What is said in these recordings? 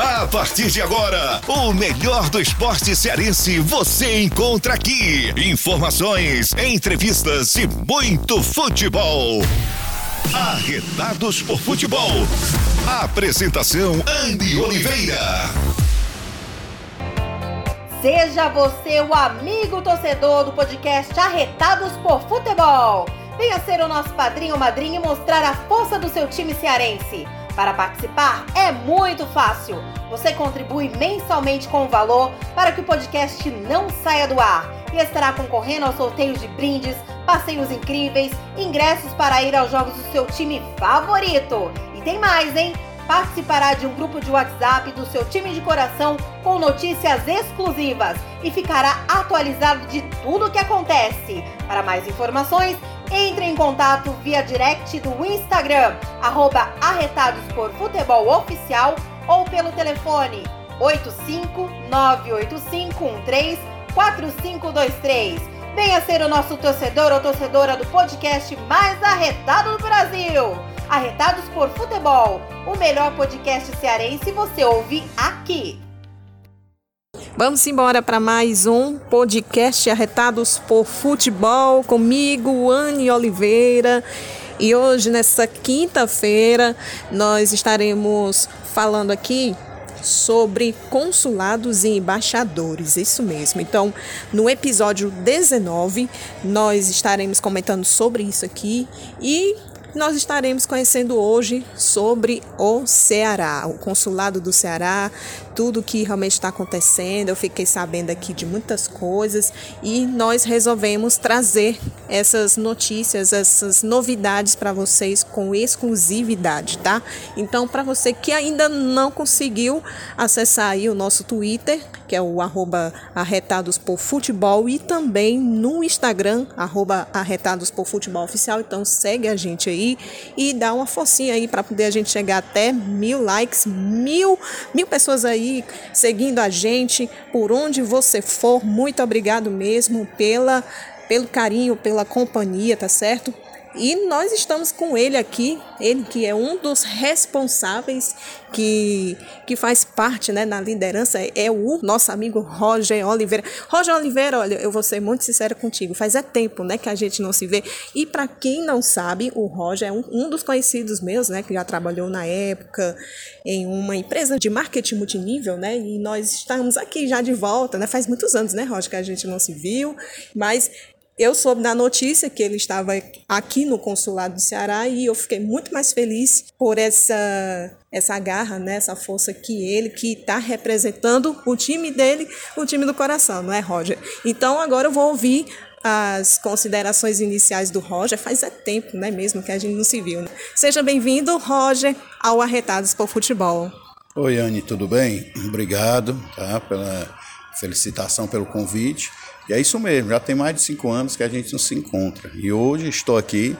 A partir de agora, o melhor do esporte cearense você encontra aqui. Informações, entrevistas e muito futebol. Arretados por Futebol. Apresentação Andy Oliveira. Seja você o amigo torcedor do podcast Arretados por Futebol. Venha ser o nosso padrinho ou madrinha e mostrar a força do seu time cearense. Para participar é muito fácil. Você contribui mensalmente com o valor para que o podcast não saia do ar e estará concorrendo aos sorteios de brindes, passeios incríveis, ingressos para ir aos jogos do seu time favorito. E tem mais, hein? Participará de um grupo de WhatsApp do seu time de coração com notícias exclusivas e ficará atualizado de tudo o que acontece. Para mais informações, entre em contato via direct do Instagram, arroba Arretados por Futebol Oficial ou pelo telefone 85985134523. Venha ser o nosso torcedor ou torcedora do podcast mais arretado do Brasil. Arretados por Futebol, o melhor podcast cearense você ouve aqui. Vamos embora para mais um podcast Arretados por Futebol comigo, Anne Oliveira. E hoje, nessa quinta-feira, nós estaremos falando aqui sobre consulados e embaixadores, isso mesmo. Então, no episódio 19, nós estaremos comentando sobre isso aqui e nós estaremos conhecendo hoje sobre o Ceará, o consulado do Ceará, tudo que realmente está acontecendo. Eu fiquei sabendo aqui de muitas coisas e nós resolvemos trazer essas notícias, essas novidades para vocês com exclusividade, tá? Então, para você que ainda não conseguiu acessar aí o nosso Twitter, que é o arroba arretados por futebol e também no Instagram, arroba arretados por futebol oficial. Então segue a gente aí e dá uma forcinha aí para poder a gente chegar até mil likes, mil, mil pessoas aí seguindo a gente por onde você for. Muito obrigado mesmo pela pelo carinho, pela companhia, tá certo? E nós estamos com ele aqui, ele que é um dos responsáveis que, que faz parte né, na liderança, é o nosso amigo Roger Oliveira. Roger Oliveira, olha, eu vou ser muito sincera contigo, faz é tempo né, que a gente não se vê. E para quem não sabe, o Roger é um, um dos conhecidos meus, né, que já trabalhou na época em uma empresa de marketing multinível, né? E nós estamos aqui já de volta, né? Faz muitos anos, né, Roger, que a gente não se viu, mas eu soube da notícia que ele estava aqui no consulado do Ceará e eu fiquei muito mais feliz por essa essa garra, né, essa força que ele que está representando o time dele, o time do coração, não é, Roger? Então agora eu vou ouvir as considerações iniciais do Roger. Faz é tempo, né, mesmo que a gente não se viu. Né? Seja bem-vindo, Roger, ao Arretados por Futebol. Oi, Anne, tudo bem? Obrigado, tá, pela felicitação pelo convite. E é isso mesmo, já tem mais de cinco anos que a gente não se encontra. E hoje estou aqui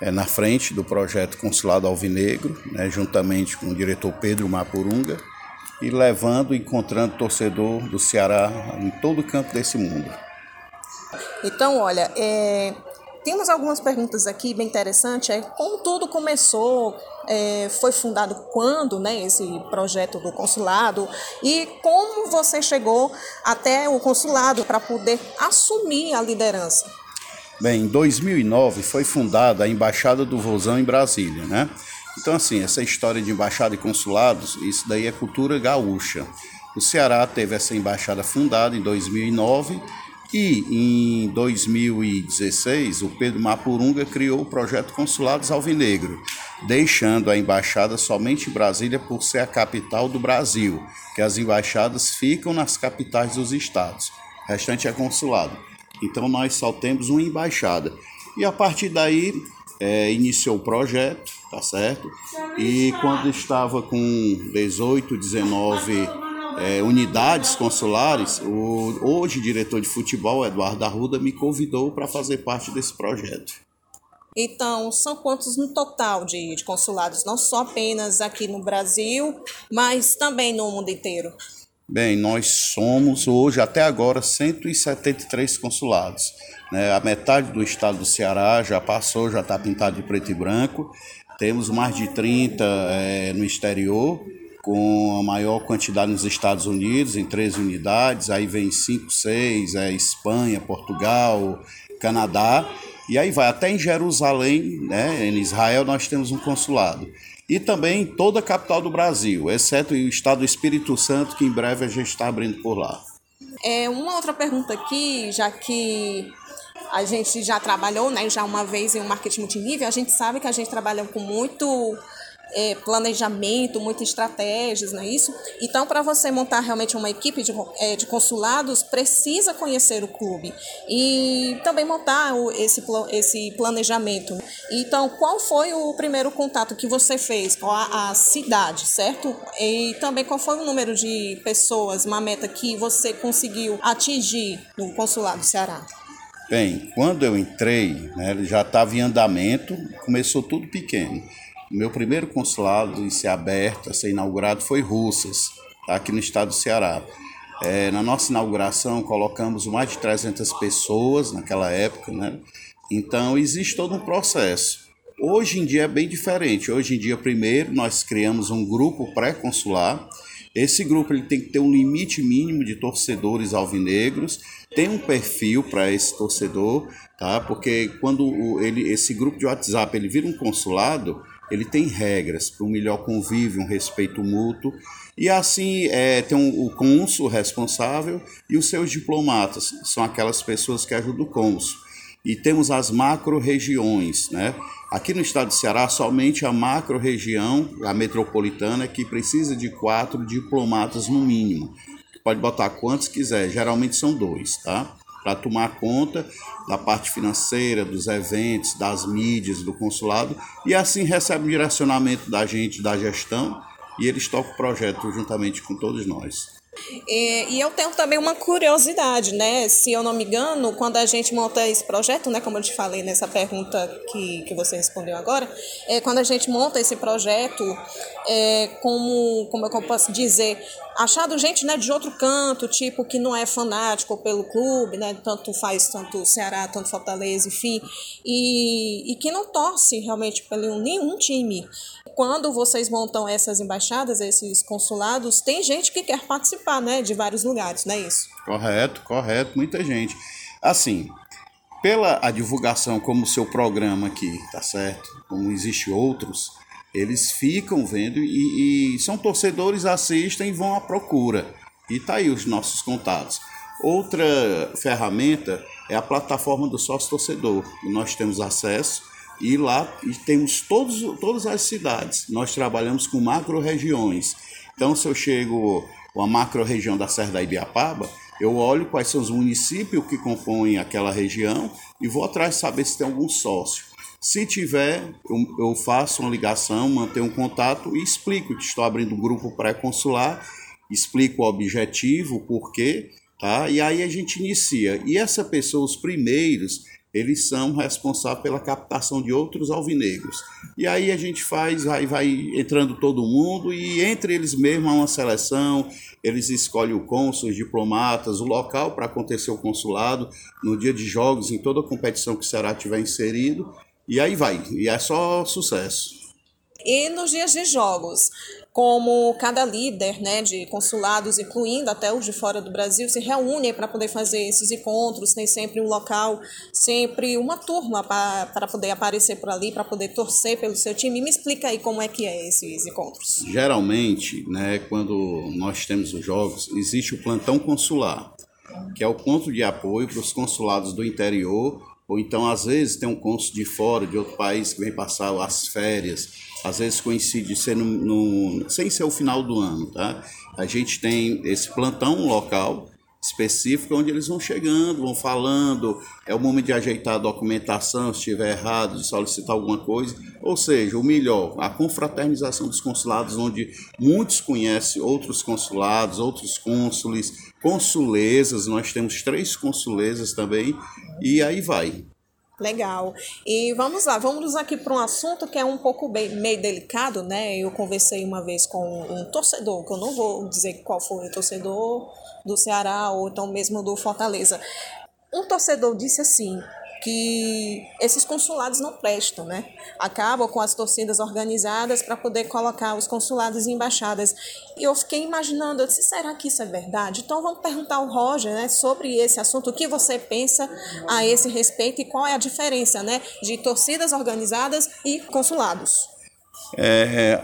é, na frente do projeto Consulado Alvinegro, né, juntamente com o diretor Pedro Mapurunga, e levando, encontrando torcedor do Ceará em todo canto desse mundo. Então, olha, é, temos algumas perguntas aqui bem interessantes. É, como tudo começou? É, foi fundado quando, né, esse projeto do consulado? E como você chegou até o consulado para poder assumir a liderança? Bem, em 2009 foi fundada a Embaixada do Vozão em Brasília, né? Então, assim, essa história de embaixada e consulados, isso daí é cultura gaúcha. O Ceará teve essa embaixada fundada em 2009 e em 2016, o Pedro Mapurunga criou o projeto Consulados Alvinegro, deixando a embaixada somente em Brasília por ser a capital do Brasil, que as embaixadas ficam nas capitais dos estados. O restante é consulado. Então nós só temos uma embaixada. E a partir daí é, iniciou o projeto, tá certo? E quando estava com 18, 19 é, unidades consulares, o hoje diretor de futebol, Eduardo Arruda, me convidou para fazer parte desse projeto. Então, são quantos no total de, de consulados, não só apenas aqui no Brasil, mas também no mundo inteiro? Bem, nós somos hoje, até agora, 173 consulados. Né? A metade do estado do Ceará já passou, já está pintado de preto e branco. Temos mais de 30 é, no exterior com a maior quantidade nos Estados Unidos, em 13 unidades, aí vem 5, 6, é Espanha, Portugal, Canadá, e aí vai até em Jerusalém, né, em Israel, nós temos um consulado. E também em toda a capital do Brasil, exceto o estado do Espírito Santo, que em breve a gente está abrindo por lá. É, uma outra pergunta aqui, já que a gente já trabalhou né, já uma vez em um marketing multinível, a gente sabe que a gente trabalha com muito é, planejamento, muitas estratégias, não é isso? Então, para você montar realmente uma equipe de, é, de consulados, precisa conhecer o clube e também montar o, esse, esse planejamento. Então, qual foi o primeiro contato que você fez com a, a cidade, certo? E também qual foi o número de pessoas, uma meta que você conseguiu atingir no consulado do Ceará? Bem, quando eu entrei, né, já estava em andamento, começou tudo pequeno. Meu primeiro consulado em ser aberto, a ser inaugurado, foi Russas, aqui no estado do Ceará. É, na nossa inauguração, colocamos mais de 300 pessoas naquela época, né? Então, existe todo um processo. Hoje em dia é bem diferente. Hoje em dia, primeiro, nós criamos um grupo pré-consular. Esse grupo ele tem que ter um limite mínimo de torcedores alvinegros, tem um perfil para esse torcedor, tá? Porque quando ele, esse grupo de WhatsApp ele vira um consulado, ele tem regras para um melhor convívio, um respeito mútuo. E assim é, tem um, o cônsul responsável e os seus diplomatas, são aquelas pessoas que ajudam o cônsul. E temos as macro-regiões, né? Aqui no estado de Ceará, somente a macro-região, a metropolitana, que precisa de quatro diplomatas no mínimo. Pode botar quantos quiser, geralmente são dois, tá? Para tomar conta da parte financeira, dos eventos, das mídias, do consulado, e assim recebe um direcionamento da gente, da gestão, e eles tocam o projeto juntamente com todos nós. E, e, eu tenho também uma curiosidade, né? Se eu não me engano, quando a gente monta esse projeto, né? Como eu te falei nessa pergunta que, que você respondeu agora, é, quando a gente monta esse projeto, é, como, como é eu posso dizer, achado gente né, de outro canto, tipo, que não é fanático pelo clube, né? Tanto faz tanto Ceará, tanto Fortaleza, enfim, e, e que não torce realmente pelo nenhum time. Quando vocês montam essas embaixadas, esses consulados, tem gente que quer participar, né? De vários lugares, não é isso? Correto, correto, muita gente. Assim, pela a divulgação como seu programa aqui, tá certo? Como existe outros, eles ficam vendo e, e são torcedores, assistem e vão à procura. E tá aí os nossos contatos. Outra ferramenta é a plataforma do sócio torcedor, nós temos acesso e lá temos todos, todas as cidades. Nós trabalhamos com macro-regiões. Então, se eu chego a macro-região da Serra da Ibiapaba, eu olho quais são os municípios que compõem aquela região e vou atrás saber se tem algum sócio. Se tiver, eu, eu faço uma ligação, mantenho um contato e explico que estou abrindo um grupo pré-consular, explico o objetivo, o porquê, tá? E aí a gente inicia. E essa pessoa, os primeiros, eles são responsáveis pela captação de outros alvinegros. E aí a gente faz, vai, vai entrando todo mundo e entre eles mesmo há uma seleção, eles escolhem o cônsul, os diplomatas, o local para acontecer o consulado, no dia de jogos, em toda competição que será tiver inserido, e aí vai, e é só sucesso. E nos dias de jogos, como cada líder né, de consulados, incluindo até os de fora do Brasil, se reúnem para poder fazer esses encontros, tem sempre um local, sempre uma turma para poder aparecer por ali, para poder torcer pelo seu time. Me explica aí como é que é esses encontros. Geralmente, né, quando nós temos os jogos, existe o plantão consular, que é o ponto de apoio para os consulados do interior ou então, às vezes, tem um cônsul de fora, de outro país, que vem passar as férias. Às vezes coincide ser no, no, sem ser o final do ano, tá? A gente tem esse plantão local específico onde eles vão chegando, vão falando, é o momento de ajeitar a documentação, se estiver errado, de solicitar alguma coisa. Ou seja, o melhor, a confraternização dos consulados, onde muitos conhecem outros consulados, outros cônsules, consulesas, nós temos três consulesas também, e aí vai. Legal. E vamos lá, vamos aqui para um assunto que é um pouco bem, meio delicado, né? Eu conversei uma vez com um torcedor, que eu não vou dizer qual foi o torcedor do Ceará ou então mesmo do Fortaleza. Um torcedor disse assim: que esses consulados não prestam, né? Acabam com as torcidas organizadas para poder colocar os consulados e embaixadas. E eu fiquei imaginando, eu disse, será que isso é verdade? Então vamos perguntar ao Roger, né, sobre esse assunto, o que você pensa a esse respeito e qual é a diferença, né, de torcidas organizadas e consulados. É,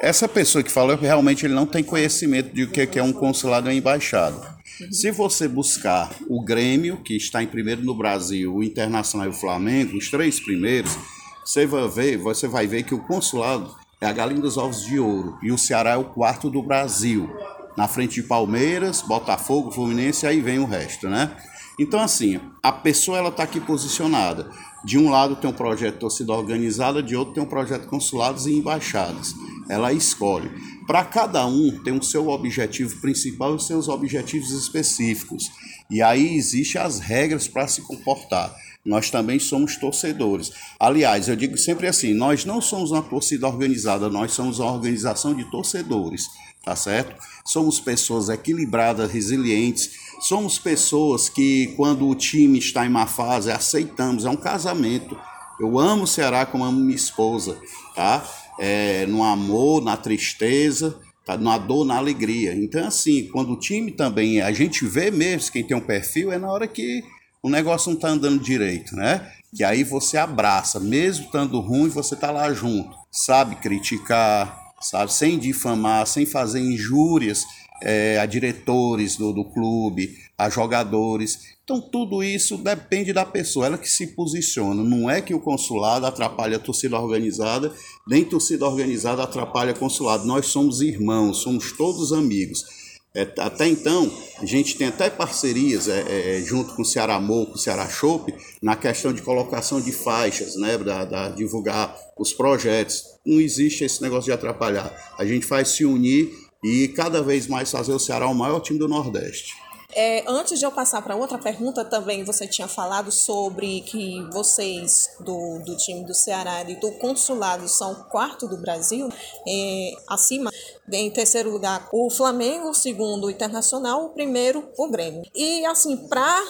essa pessoa que falou realmente ele não tem conhecimento de o que é um consulado e uma embaixada. Se você buscar o Grêmio, que está em primeiro no Brasil, o Internacional e o Flamengo, os três primeiros, você vai ver, você vai ver que o consulado é a galinha dos ovos de ouro e o Ceará é o quarto do Brasil. Na frente de Palmeiras, Botafogo, Fluminense, aí vem o resto, né? Então, assim, a pessoa ela está aqui posicionada. De um lado tem um projeto torcida organizada, de outro tem um projeto consulados e embaixadas. Ela escolhe. Para cada um tem o seu objetivo principal e os seus objetivos específicos. E aí existem as regras para se comportar. Nós também somos torcedores. Aliás, eu digo sempre assim: nós não somos uma torcida organizada, nós somos uma organização de torcedores, tá certo? Somos pessoas equilibradas, resilientes, somos pessoas que, quando o time está em má fase, aceitamos. É um casamento. Eu amo o Ceará como amo minha esposa, tá? É, no amor, na tristeza, tá? na dor, na alegria. Então, assim, quando o time também, a gente vê mesmo quem tem um perfil, é na hora que o negócio não está andando direito, né? Que aí você abraça, mesmo estando ruim, você está lá junto, sabe criticar, sabe, sem difamar, sem fazer injúrias é, a diretores do, do clube, a jogadores. Então, tudo isso depende da pessoa, ela que se posiciona. Não é que o consulado atrapalha a torcida organizada, nem torcida organizada atrapalha o consulado. Nós somos irmãos, somos todos amigos. É, até então, a gente tem até parcerias é, é, junto com o Ceará Mo, com o Ceará Shop, na questão de colocação de faixas, né, da, da, divulgar os projetos. Não existe esse negócio de atrapalhar. A gente faz se unir e cada vez mais fazer o Ceará o maior time do Nordeste. É, antes de eu passar para outra pergunta, também você tinha falado sobre que vocês do, do time do Ceará e do consulado são quarto do Brasil, é, acima, em terceiro lugar o Flamengo, segundo o Internacional, o primeiro o Grêmio. E assim, para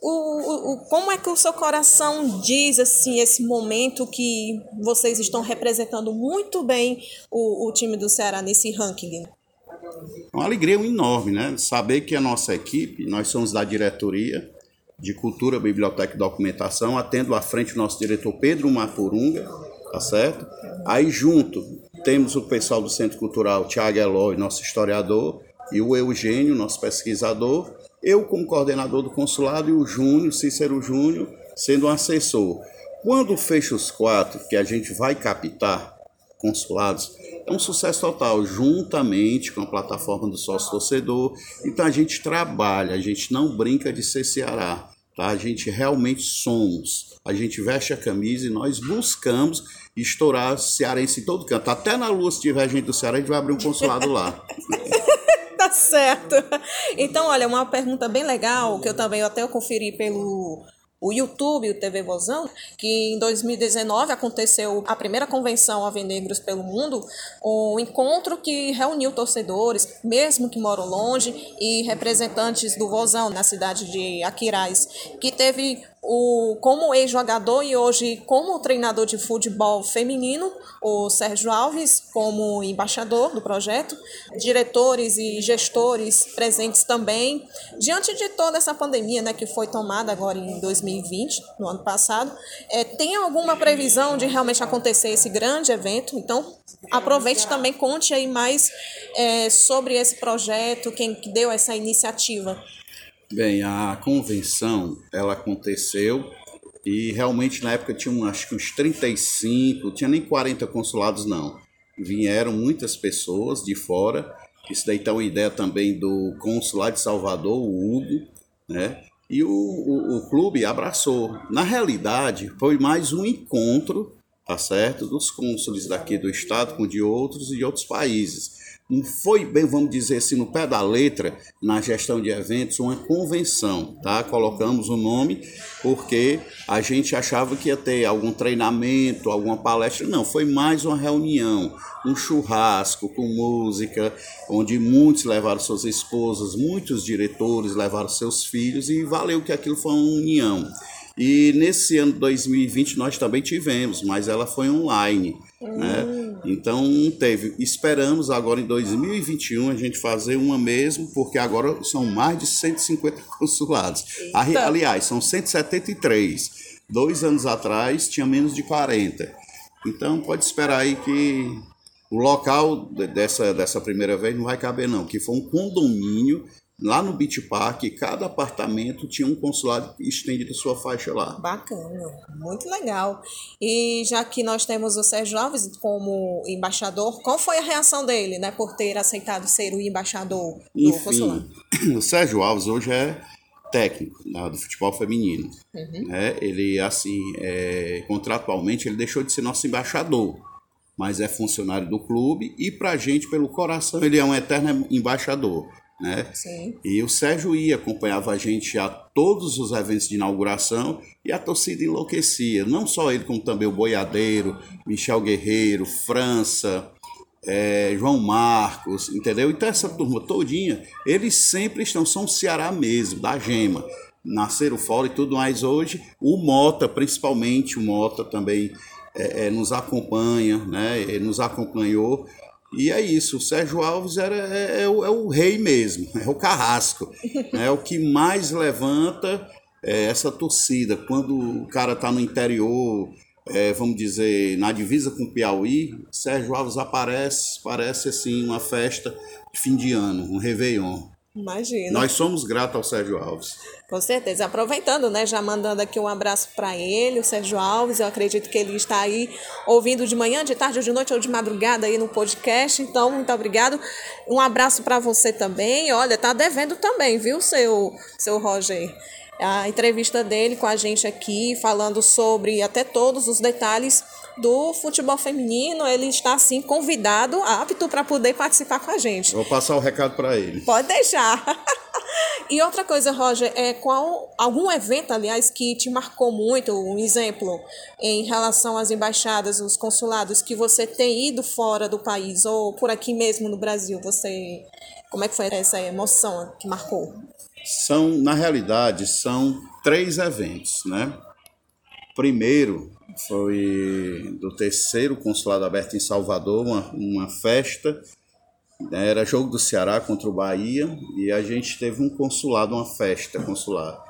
o, o, como é que o seu coração diz assim esse momento que vocês estão representando muito bem o, o time do Ceará nesse ranking? Uma alegria enorme, né? Saber que a nossa equipe, nós somos da diretoria de Cultura, Biblioteca e Documentação, atendo à frente o nosso diretor Pedro Mapurunga, tá certo? Aí junto temos o pessoal do Centro Cultural, Tiago Eloy, nosso historiador, e o Eugênio, nosso pesquisador, eu como coordenador do consulado e o Júnior, Cícero Júnior, sendo um assessor. Quando fecha os quatro, que a gente vai captar consulados, é um sucesso total, juntamente com a plataforma do sócio torcedor. Então a gente trabalha, a gente não brinca de ser Ceará, tá? A gente realmente somos. A gente veste a camisa e nós buscamos estourar cearense em todo canto. Até na lua, se tiver gente do Ceará, a gente vai abrir um consulado lá. tá certo. Então, olha, uma pergunta bem legal que eu também até eu conferi pelo o YouTube, o TV Vozão, que em 2019 aconteceu a primeira convenção Ave Negros pelo Mundo, um encontro que reuniu torcedores, mesmo que moram longe, e representantes do Vozão na cidade de Aquiraz, que teve o, como ex-jogador e hoje como treinador de futebol feminino, o Sérgio Alves, como embaixador do projeto, diretores e gestores presentes também. Diante de toda essa pandemia né, que foi tomada agora em 2020, no ano passado, é, tem alguma previsão de realmente acontecer esse grande evento? Então, aproveite também, conte aí mais é, sobre esse projeto, quem deu essa iniciativa. Bem, a convenção ela aconteceu e realmente na época tinha acho que uns 35, tinha nem 40 consulados não. Vieram muitas pessoas de fora. Isso daí está uma ideia também do consulado de Salvador, o Hugo, né? E o, o, o clube abraçou. Na realidade, foi mais um encontro, tá certo, dos cônsules daqui do estado com de outros e de outros países não foi bem, vamos dizer assim, no pé da letra, na gestão de eventos, uma convenção, tá? Colocamos o nome porque a gente achava que ia ter algum treinamento, alguma palestra. Não, foi mais uma reunião, um churrasco com música, onde muitos levaram suas esposas, muitos diretores levaram seus filhos e valeu que aquilo foi uma união. E nesse ano 2020 nós também tivemos, mas ela foi online. Né? Então teve. Esperamos agora em 2021 a gente fazer uma mesmo, porque agora são mais de 150 consulados. Eita. Aliás, são 173. Dois anos atrás tinha menos de 40. Então pode esperar aí que o local dessa, dessa primeira vez não vai caber, não, que foi um condomínio lá no Beach Park, cada apartamento tinha um consulado estendido sua faixa lá. Bacana, muito legal. E já que nós temos o Sérgio Alves como embaixador, qual foi a reação dele, né, por ter aceitado ser o embaixador do Enfim, consulado? O Sérgio Alves hoje é técnico né, do futebol feminino. Uhum. É, ele, assim, é, contratualmente, ele deixou de ser nosso embaixador mas é funcionário do clube e para a gente, pelo coração, ele é um eterno embaixador. Né? Sim. E o Sérgio ia, acompanhava a gente a todos os eventos de inauguração e a torcida enlouquecia. Não só ele, como também o Boiadeiro, Michel Guerreiro, França, é, João Marcos, entendeu? Então essa turma todinha, eles sempre estão, são Ceará mesmo, da Gema. Nasceram fora e tudo mais hoje. O Mota, principalmente, o Mota também é, é, nos acompanha, né? Ele nos acompanhou. E é isso, o Sérgio Alves era, é, é, o, é o, rei mesmo, é o carrasco, é o que mais levanta é, essa torcida. Quando o cara está no interior, é, vamos dizer, na divisa com o Piauí, Sérgio Alves aparece, parece assim uma festa de fim de ano, um Réveillon. Imagina. Nós somos gratos ao Sérgio Alves. Com certeza. Aproveitando, né, já mandando aqui um abraço para ele, o Sérgio Alves. Eu acredito que ele está aí ouvindo de manhã, de tarde, ou de noite ou de madrugada aí no podcast. Então, muito obrigado. Um abraço para você também. Olha, tá devendo também, viu, seu, seu Roger? A entrevista dele com a gente aqui, falando sobre até todos os detalhes do futebol feminino. Ele está, assim, convidado, apto para poder participar com a gente. Vou passar o recado para ele. Pode deixar. e outra coisa, Roger, é qual algum evento, aliás, que te marcou muito, um exemplo, em relação às embaixadas, os consulados, que você tem ido fora do país ou por aqui mesmo no Brasil, você. Como é que foi essa emoção que marcou? São, na realidade, são três eventos, né? Primeiro foi do terceiro consulado aberto em Salvador, uma, uma festa, né? era jogo do Ceará contra o Bahia, e a gente teve um consulado, uma festa consular.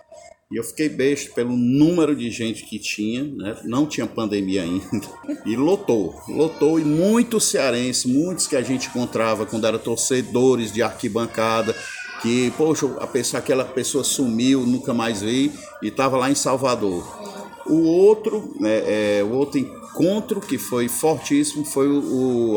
E eu fiquei besta pelo número de gente que tinha, né? não tinha pandemia ainda, e lotou, lotou, e muitos cearenses, muitos que a gente encontrava quando eram torcedores de arquibancada, que, poxa, a pessoa, aquela pessoa sumiu, nunca mais veio e estava lá em Salvador. O outro, né, é, o outro encontro que foi fortíssimo foi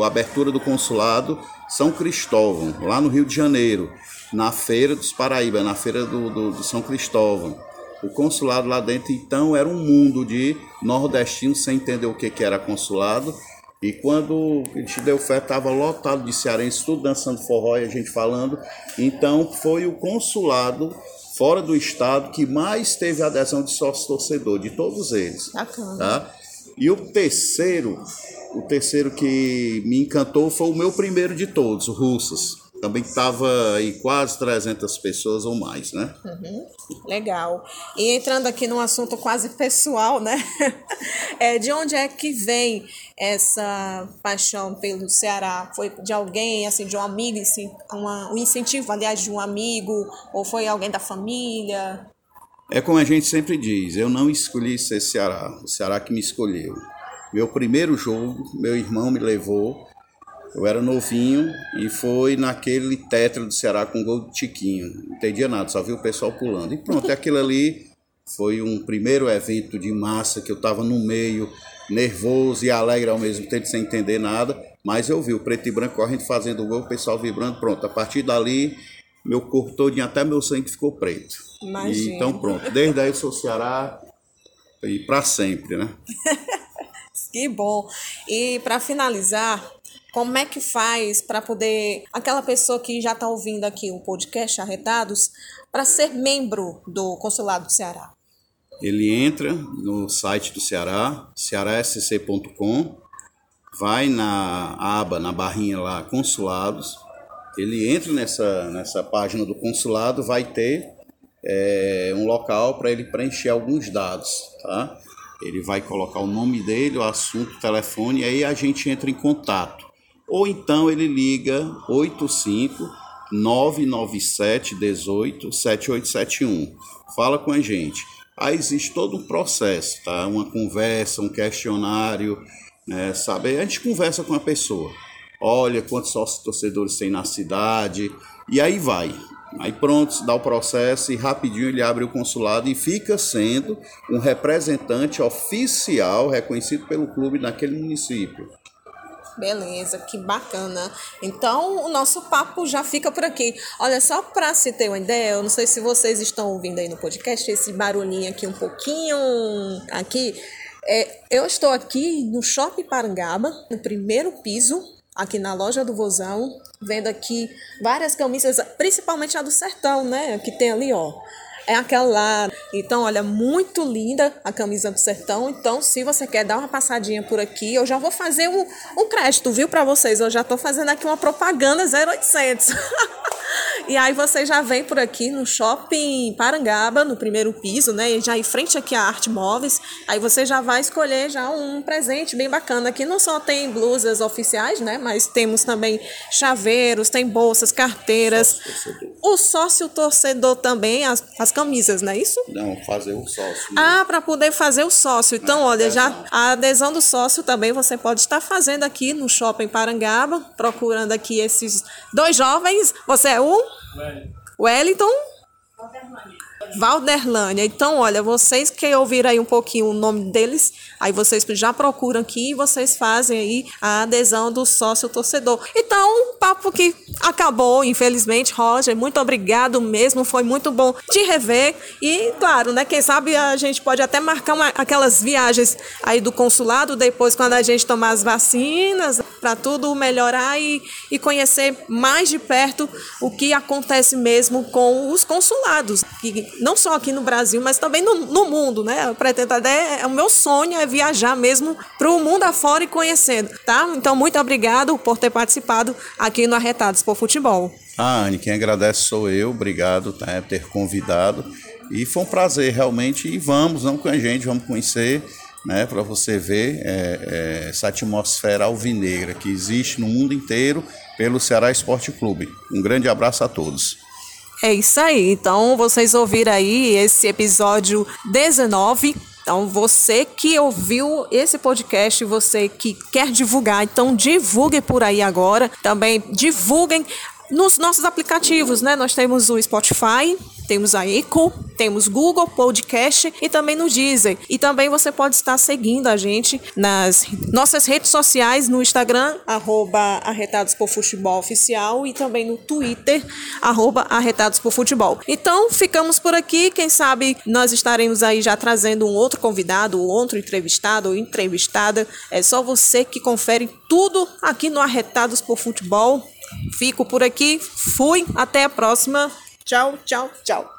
a abertura do consulado São Cristóvão, lá no Rio de Janeiro, na Feira dos Paraíba, na Feira do, do, do São Cristóvão. O consulado lá dentro, então, era um mundo de nordestinos sem entender o que, que era consulado e quando a gente deu fé, estava lotado de cearenses, tudo dançando forró e a gente falando. Então foi o consulado fora do estado que mais teve adesão de sócio torcedor, de todos eles. Bacana. Tá? E o terceiro, o terceiro que me encantou foi o meu primeiro de todos, o Russas também estava aí quase 300 pessoas ou mais, né? Uhum, legal. E entrando aqui num assunto quase pessoal, né? É, de onde é que vem essa paixão pelo Ceará? Foi de alguém, assim, de um amigo, uma, um incentivo, aliás, de um amigo? Ou foi alguém da família? É como a gente sempre diz, eu não escolhi ser Ceará, o Ceará que me escolheu. Meu primeiro jogo, meu irmão me levou eu era novinho e foi naquele tetra do Ceará com gol de Tiquinho. Não entendia nada, só vi o pessoal pulando. E pronto, aquilo ali foi um primeiro evento de massa que eu estava no meio, nervoso e alegre ao mesmo tempo, sem entender nada. Mas eu vi o preto e branco correndo fazendo o gol, o pessoal vibrando. Pronto, a partir dali, meu corpo todo, até meu sangue ficou preto. Imagina. E, então pronto, desde aí eu sou Ceará e para sempre, né? que bom. E para finalizar, como é que faz para poder aquela pessoa que já está ouvindo aqui o podcast Arretados para ser membro do Consulado do Ceará? Ele entra no site do Ceará, cearasc.com, vai na aba, na barrinha lá, consulados. Ele entra nessa, nessa página do consulado, vai ter é, um local para ele preencher alguns dados, tá? Ele vai colocar o nome dele, o assunto, o telefone, e aí a gente entra em contato. Ou então ele liga 85 997 18 7871. Fala com a gente. Aí existe todo um processo, tá? Uma conversa, um questionário, né? Sabe? A gente conversa com a pessoa. Olha quantos sócios torcedores tem na cidade, e aí vai. Aí pronto, dá o processo e rapidinho ele abre o consulado e fica sendo um representante oficial reconhecido pelo clube naquele município. Beleza, que bacana. Então, o nosso papo já fica por aqui. Olha, só para se ter uma ideia, eu não sei se vocês estão ouvindo aí no podcast esse barulhinho aqui um pouquinho aqui. É, eu estou aqui no Shopping Parangaba, no primeiro piso, aqui na loja do Vozão, vendo aqui várias camisas, principalmente a do Sertão, né? Que tem ali, ó. É aquela lá. Então, olha, muito linda a camisa do sertão. Então, se você quer dar uma passadinha por aqui, eu já vou fazer um, um crédito, viu, para vocês. Eu já tô fazendo aqui uma propaganda 0800. E aí você já vem por aqui no shopping Parangaba, no primeiro piso, né? E já em frente aqui a Arte Móveis. Aí você já vai escolher já um presente bem bacana. Aqui não só tem blusas oficiais, né? Mas temos também chaveiros, tem bolsas, carteiras. O sócio torcedor também, as, as camisas, não é isso? Não, fazer o sócio. Ah, para poder fazer o sócio. Então, olha, já a adesão do sócio também você pode estar fazendo aqui no shopping Parangaba, procurando aqui esses dois jovens. Você é o Wellington. Valderlânia. Então, olha, vocês que ouviram aí um pouquinho o nome deles, aí vocês já procuram aqui e vocês fazem aí a adesão do sócio torcedor. Então, papo que acabou, infelizmente, Roger, muito obrigado mesmo, foi muito bom te rever. E, claro, né, quem sabe a gente pode até marcar uma, aquelas viagens aí do consulado depois quando a gente tomar as vacinas, para tudo melhorar e, e conhecer mais de perto o que acontece mesmo com os consulados, que não só aqui no Brasil, mas também no, no mundo, né? Eu pretendo até, é, o meu sonho é viajar mesmo para o mundo afora e conhecendo, tá? Então, muito obrigado por ter participado aqui no Arretados por Futebol. Ah, Anne, quem agradece sou eu, obrigado tá, por ter convidado. E foi um prazer realmente, e vamos, vamos com a gente, vamos conhecer, né, para você ver é, é, essa atmosfera alvinegra que existe no mundo inteiro pelo Ceará Esporte Clube. Um grande abraço a todos. É isso aí. Então, vocês ouviram aí esse episódio 19 então, você que ouviu esse podcast, você que quer divulgar, então divulgue por aí agora. Também divulguem nos nossos aplicativos, né? Nós temos o Spotify, temos a Eco, temos Google Podcast e também no Deezer. E também você pode estar seguindo a gente nas nossas redes sociais, no Instagram, arroba Arretados por Futebol Oficial e também no Twitter, arroba Arretados por Futebol. Então, ficamos por aqui. Quem sabe nós estaremos aí já trazendo um outro convidado, outro entrevistado ou entrevistada. É só você que confere tudo aqui no Arretados por Futebol. Fico por aqui, fui, até a próxima. Tchau, tchau, tchau.